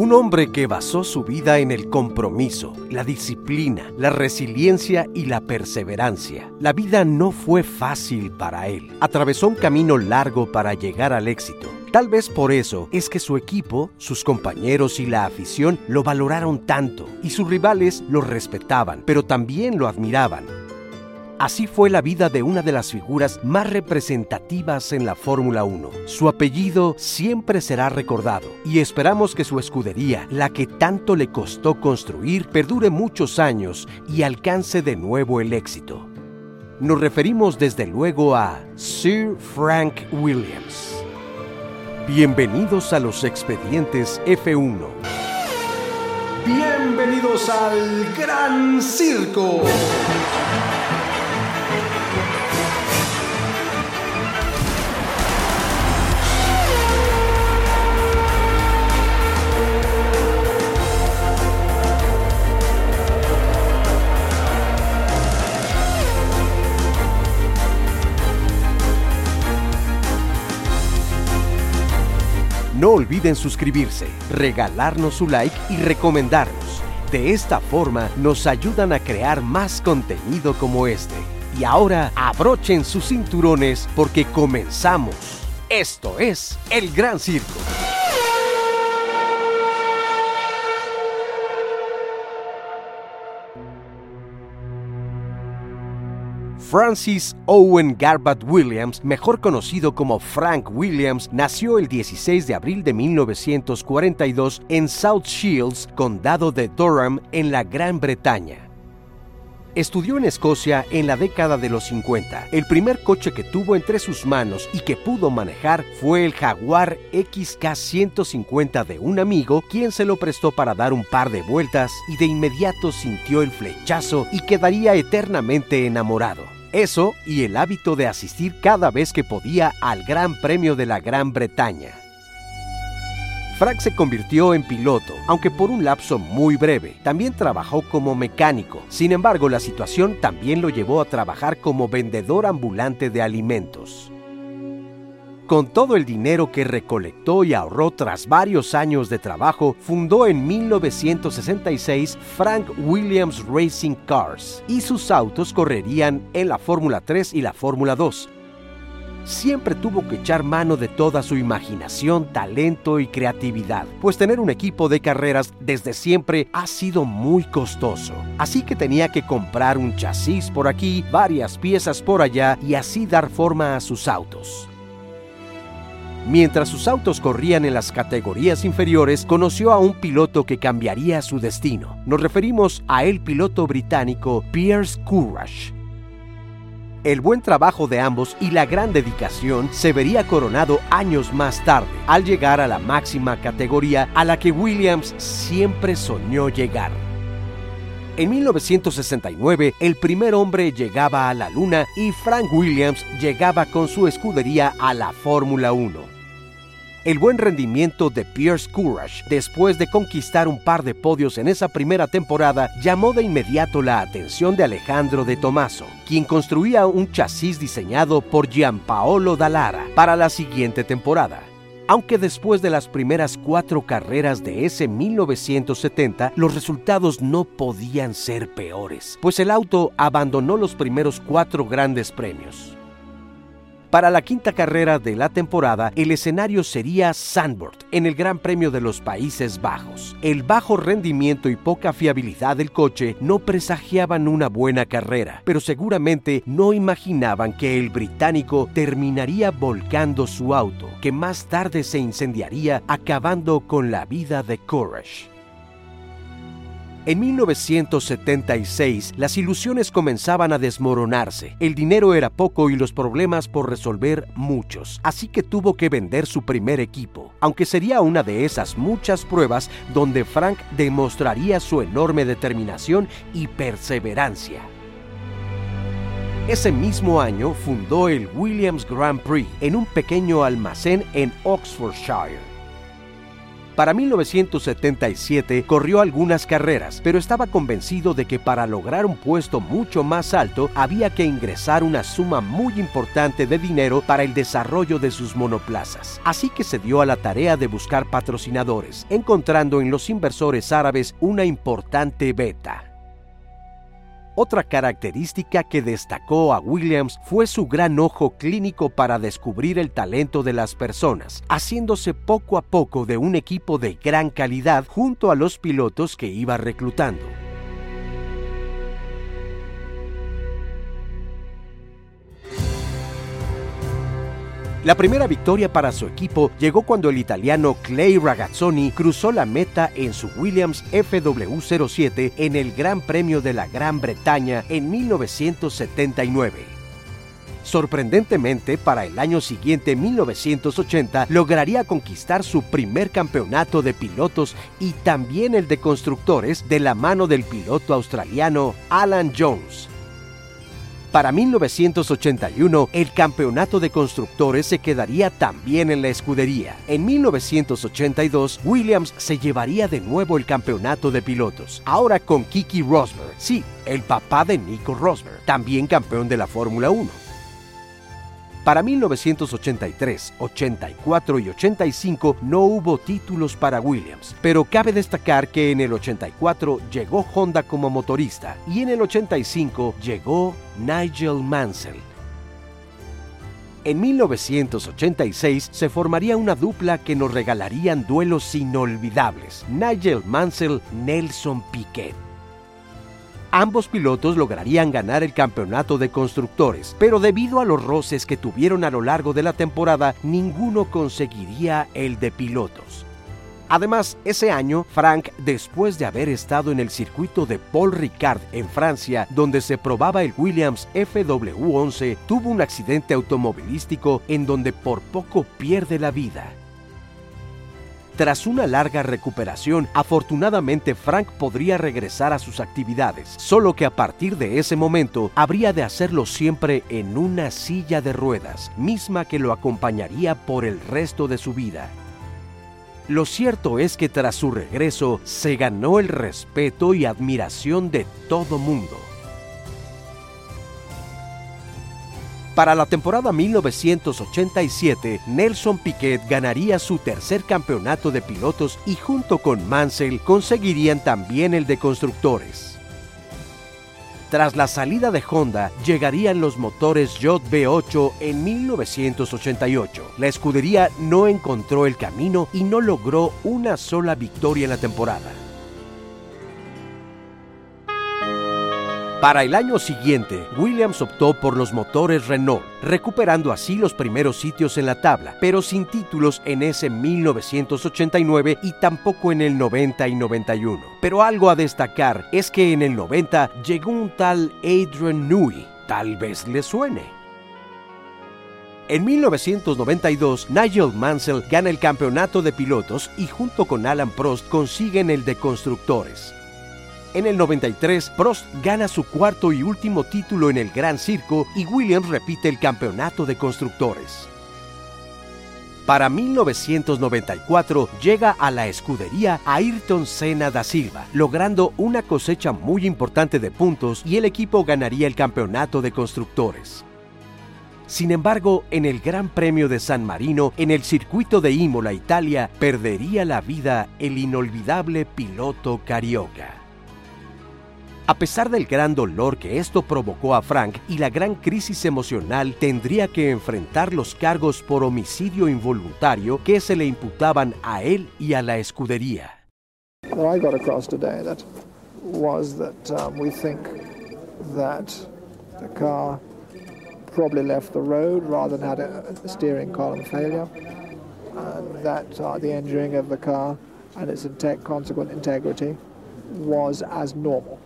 Un hombre que basó su vida en el compromiso, la disciplina, la resiliencia y la perseverancia. La vida no fue fácil para él. Atravesó un camino largo para llegar al éxito. Tal vez por eso es que su equipo, sus compañeros y la afición lo valoraron tanto y sus rivales lo respetaban, pero también lo admiraban. Así fue la vida de una de las figuras más representativas en la Fórmula 1. Su apellido siempre será recordado y esperamos que su escudería, la que tanto le costó construir, perdure muchos años y alcance de nuevo el éxito. Nos referimos desde luego a Sir Frank Williams. Bienvenidos a los expedientes F1. Bienvenidos al Gran Circo. Olviden suscribirse, regalarnos su like y recomendarnos. De esta forma nos ayudan a crear más contenido como este. Y ahora abrochen sus cinturones porque comenzamos. Esto es El Gran Circo. Francis Owen Garbutt Williams, mejor conocido como Frank Williams, nació el 16 de abril de 1942 en South Shields, condado de Durham, en la Gran Bretaña. Estudió en Escocia en la década de los 50. El primer coche que tuvo entre sus manos y que pudo manejar fue el Jaguar XK150 de un amigo, quien se lo prestó para dar un par de vueltas y de inmediato sintió el flechazo y quedaría eternamente enamorado. Eso y el hábito de asistir cada vez que podía al Gran Premio de la Gran Bretaña. Frank se convirtió en piloto, aunque por un lapso muy breve. También trabajó como mecánico. Sin embargo, la situación también lo llevó a trabajar como vendedor ambulante de alimentos. Con todo el dinero que recolectó y ahorró tras varios años de trabajo, fundó en 1966 Frank Williams Racing Cars y sus autos correrían en la Fórmula 3 y la Fórmula 2. Siempre tuvo que echar mano de toda su imaginación, talento y creatividad, pues tener un equipo de carreras desde siempre ha sido muy costoso. Así que tenía que comprar un chasis por aquí, varias piezas por allá y así dar forma a sus autos. Mientras sus autos corrían en las categorías inferiores, conoció a un piloto que cambiaría su destino. Nos referimos a el piloto británico Pierce Courage. El buen trabajo de ambos y la gran dedicación se vería coronado años más tarde, al llegar a la máxima categoría a la que Williams siempre soñó llegar. En 1969, el primer hombre llegaba a la Luna y Frank Williams llegaba con su escudería a la Fórmula 1. El buen rendimiento de Pierce Courage, después de conquistar un par de podios en esa primera temporada, llamó de inmediato la atención de Alejandro de Tomaso, quien construía un chasis diseñado por Gianpaolo Dallara para la siguiente temporada. Aunque después de las primeras cuatro carreras de ese 1970, los resultados no podían ser peores, pues el auto abandonó los primeros cuatro grandes premios. Para la quinta carrera de la temporada, el escenario sería Sandbord, en el Gran Premio de los Países Bajos. El bajo rendimiento y poca fiabilidad del coche no presagiaban una buena carrera, pero seguramente no imaginaban que el británico terminaría volcando su auto, que más tarde se incendiaría acabando con la vida de Courage. En 1976, las ilusiones comenzaban a desmoronarse. El dinero era poco y los problemas por resolver muchos, así que tuvo que vender su primer equipo, aunque sería una de esas muchas pruebas donde Frank demostraría su enorme determinación y perseverancia. Ese mismo año fundó el Williams Grand Prix en un pequeño almacén en Oxfordshire. Para 1977 corrió algunas carreras, pero estaba convencido de que para lograr un puesto mucho más alto había que ingresar una suma muy importante de dinero para el desarrollo de sus monoplazas. Así que se dio a la tarea de buscar patrocinadores, encontrando en los inversores árabes una importante beta. Otra característica que destacó a Williams fue su gran ojo clínico para descubrir el talento de las personas, haciéndose poco a poco de un equipo de gran calidad junto a los pilotos que iba reclutando. La primera victoria para su equipo llegó cuando el italiano Clay Ragazzoni cruzó la meta en su Williams FW07 en el Gran Premio de la Gran Bretaña en 1979. Sorprendentemente, para el año siguiente, 1980, lograría conquistar su primer campeonato de pilotos y también el de constructores de la mano del piloto australiano Alan Jones. Para 1981, el campeonato de constructores se quedaría también en la escudería. En 1982, Williams se llevaría de nuevo el campeonato de pilotos, ahora con Kiki Rosberg, sí, el papá de Nico Rosberg, también campeón de la Fórmula 1. Para 1983, 84 y 85 no hubo títulos para Williams, pero cabe destacar que en el 84 llegó Honda como motorista y en el 85 llegó Nigel Mansell. En 1986 se formaría una dupla que nos regalarían duelos inolvidables, Nigel Mansell-Nelson Piquet. Ambos pilotos lograrían ganar el campeonato de constructores, pero debido a los roces que tuvieron a lo largo de la temporada, ninguno conseguiría el de pilotos. Además, ese año, Frank, después de haber estado en el circuito de Paul Ricard en Francia, donde se probaba el Williams FW11, tuvo un accidente automovilístico en donde por poco pierde la vida. Tras una larga recuperación, afortunadamente Frank podría regresar a sus actividades, solo que a partir de ese momento habría de hacerlo siempre en una silla de ruedas, misma que lo acompañaría por el resto de su vida. Lo cierto es que tras su regreso se ganó el respeto y admiración de todo mundo. Para la temporada 1987, Nelson Piquet ganaría su tercer campeonato de pilotos y junto con Mansell conseguirían también el de constructores. Tras la salida de Honda, llegarían los motores JB8 en 1988. La escudería no encontró el camino y no logró una sola victoria en la temporada. Para el año siguiente, Williams optó por los motores Renault, recuperando así los primeros sitios en la tabla, pero sin títulos en ese 1989 y tampoco en el 90 y 91. Pero algo a destacar es que en el 90 llegó un tal Adrian Newey, tal vez le suene. En 1992, Nigel Mansell gana el campeonato de pilotos y junto con Alan Prost consiguen el de constructores. En el 93, Prost gana su cuarto y último título en el Gran Circo y Williams repite el campeonato de constructores. Para 1994 llega a la escudería Ayrton Senna da Silva, logrando una cosecha muy importante de puntos y el equipo ganaría el campeonato de constructores. Sin embargo, en el Gran Premio de San Marino, en el circuito de Imola, Italia, perdería la vida el inolvidable piloto carioca. A pesar del gran dolor que esto provocó a Frank y la gran crisis emocional, tendría que enfrentar los cargos por homicidio involuntario que se le imputaban a él y a la escudería. What I got across today was that um, we think that the car probably left the road rather than had a, steering column failure, and that uh, the engineering of the car and its consequent integrity was as normal.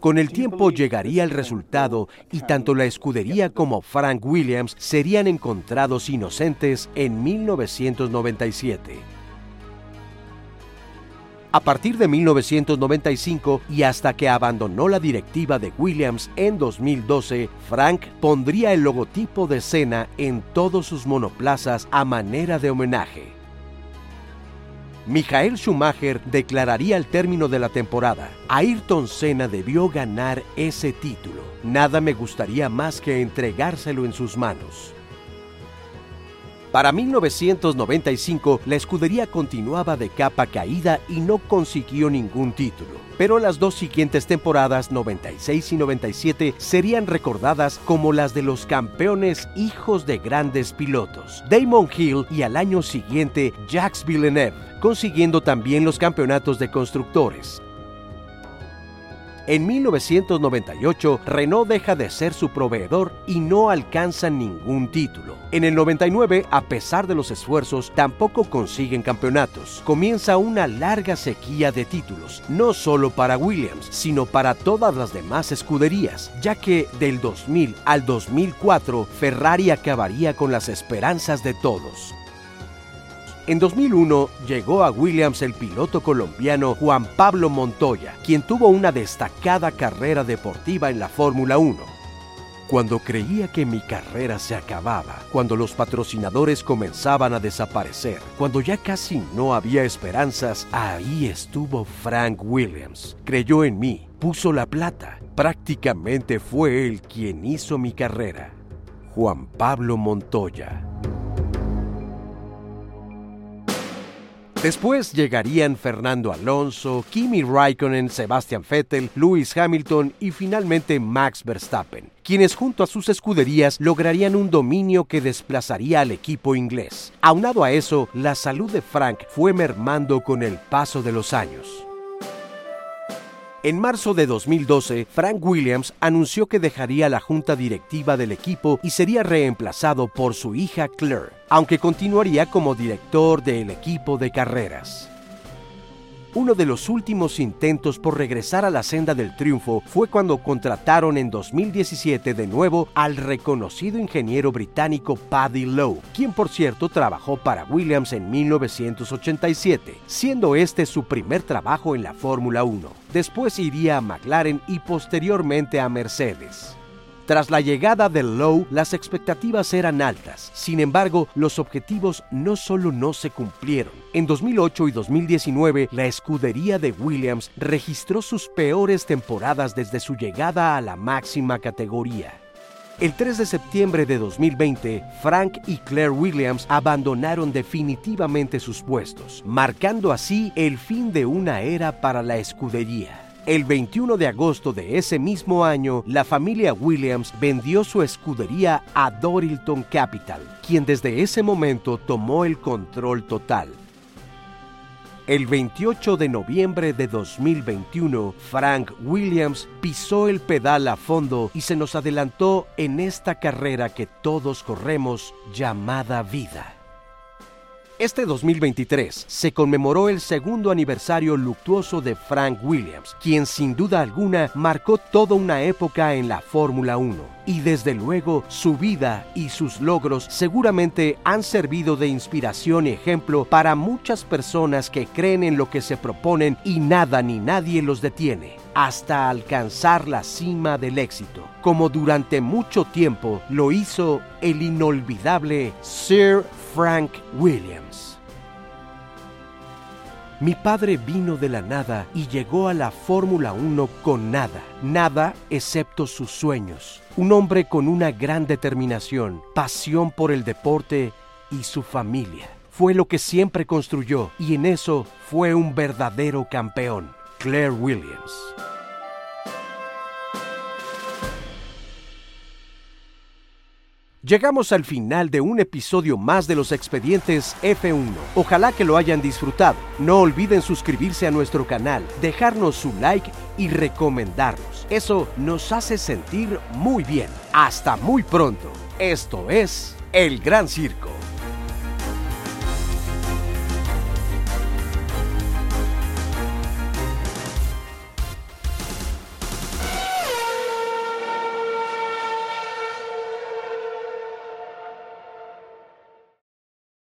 Con el tiempo llegaría el resultado y tanto la escudería como Frank Williams serían encontrados inocentes en 1997. A partir de 1995 y hasta que abandonó la directiva de Williams en 2012, Frank pondría el logotipo de Senna en todos sus monoplazas a manera de homenaje. Michael Schumacher declararía al término de la temporada, Ayrton Senna debió ganar ese título. Nada me gustaría más que entregárselo en sus manos. Para 1995, la escudería continuaba de capa caída y no consiguió ningún título. Pero las dos siguientes temporadas, 96 y 97, serían recordadas como las de los campeones hijos de grandes pilotos, Damon Hill y al año siguiente Jacques Villeneuve, consiguiendo también los campeonatos de constructores. En 1998, Renault deja de ser su proveedor y no alcanza ningún título. En el 99, a pesar de los esfuerzos, tampoco consiguen campeonatos. Comienza una larga sequía de títulos, no solo para Williams, sino para todas las demás escuderías, ya que del 2000 al 2004 Ferrari acabaría con las esperanzas de todos. En 2001 llegó a Williams el piloto colombiano Juan Pablo Montoya, quien tuvo una destacada carrera deportiva en la Fórmula 1. Cuando creía que mi carrera se acababa, cuando los patrocinadores comenzaban a desaparecer, cuando ya casi no había esperanzas, ahí estuvo Frank Williams. Creyó en mí, puso la plata. Prácticamente fue él quien hizo mi carrera. Juan Pablo Montoya. Después llegarían Fernando Alonso, Kimi Raikkonen, Sebastian Vettel, Lewis Hamilton y finalmente Max Verstappen, quienes junto a sus escuderías lograrían un dominio que desplazaría al equipo inglés. Aunado a eso, la salud de Frank fue mermando con el paso de los años. En marzo de 2012, Frank Williams anunció que dejaría la junta directiva del equipo y sería reemplazado por su hija Claire, aunque continuaría como director del equipo de carreras. Uno de los últimos intentos por regresar a la senda del triunfo fue cuando contrataron en 2017 de nuevo al reconocido ingeniero británico Paddy Lowe, quien por cierto trabajó para Williams en 1987, siendo este su primer trabajo en la Fórmula 1. Después iría a McLaren y posteriormente a Mercedes. Tras la llegada del Low, las expectativas eran altas. Sin embargo, los objetivos no solo no se cumplieron. En 2008 y 2019, la escudería de Williams registró sus peores temporadas desde su llegada a la máxima categoría. El 3 de septiembre de 2020, Frank y Claire Williams abandonaron definitivamente sus puestos, marcando así el fin de una era para la escudería. El 21 de agosto de ese mismo año, la familia Williams vendió su escudería a Dorilton Capital, quien desde ese momento tomó el control total. El 28 de noviembre de 2021, Frank Williams pisó el pedal a fondo y se nos adelantó en esta carrera que todos corremos llamada vida. Este 2023 se conmemoró el segundo aniversario luctuoso de Frank Williams, quien sin duda alguna marcó toda una época en la Fórmula 1. Y desde luego su vida y sus logros seguramente han servido de inspiración y ejemplo para muchas personas que creen en lo que se proponen y nada ni nadie los detiene hasta alcanzar la cima del éxito, como durante mucho tiempo lo hizo el inolvidable Sir Frank Williams. Mi padre vino de la nada y llegó a la Fórmula 1 con nada, nada excepto sus sueños. Un hombre con una gran determinación, pasión por el deporte y su familia. Fue lo que siempre construyó y en eso fue un verdadero campeón. Claire Williams. Llegamos al final de un episodio más de los expedientes F1. Ojalá que lo hayan disfrutado. No olviden suscribirse a nuestro canal, dejarnos su like y recomendarnos. Eso nos hace sentir muy bien. Hasta muy pronto. Esto es El Gran Circo.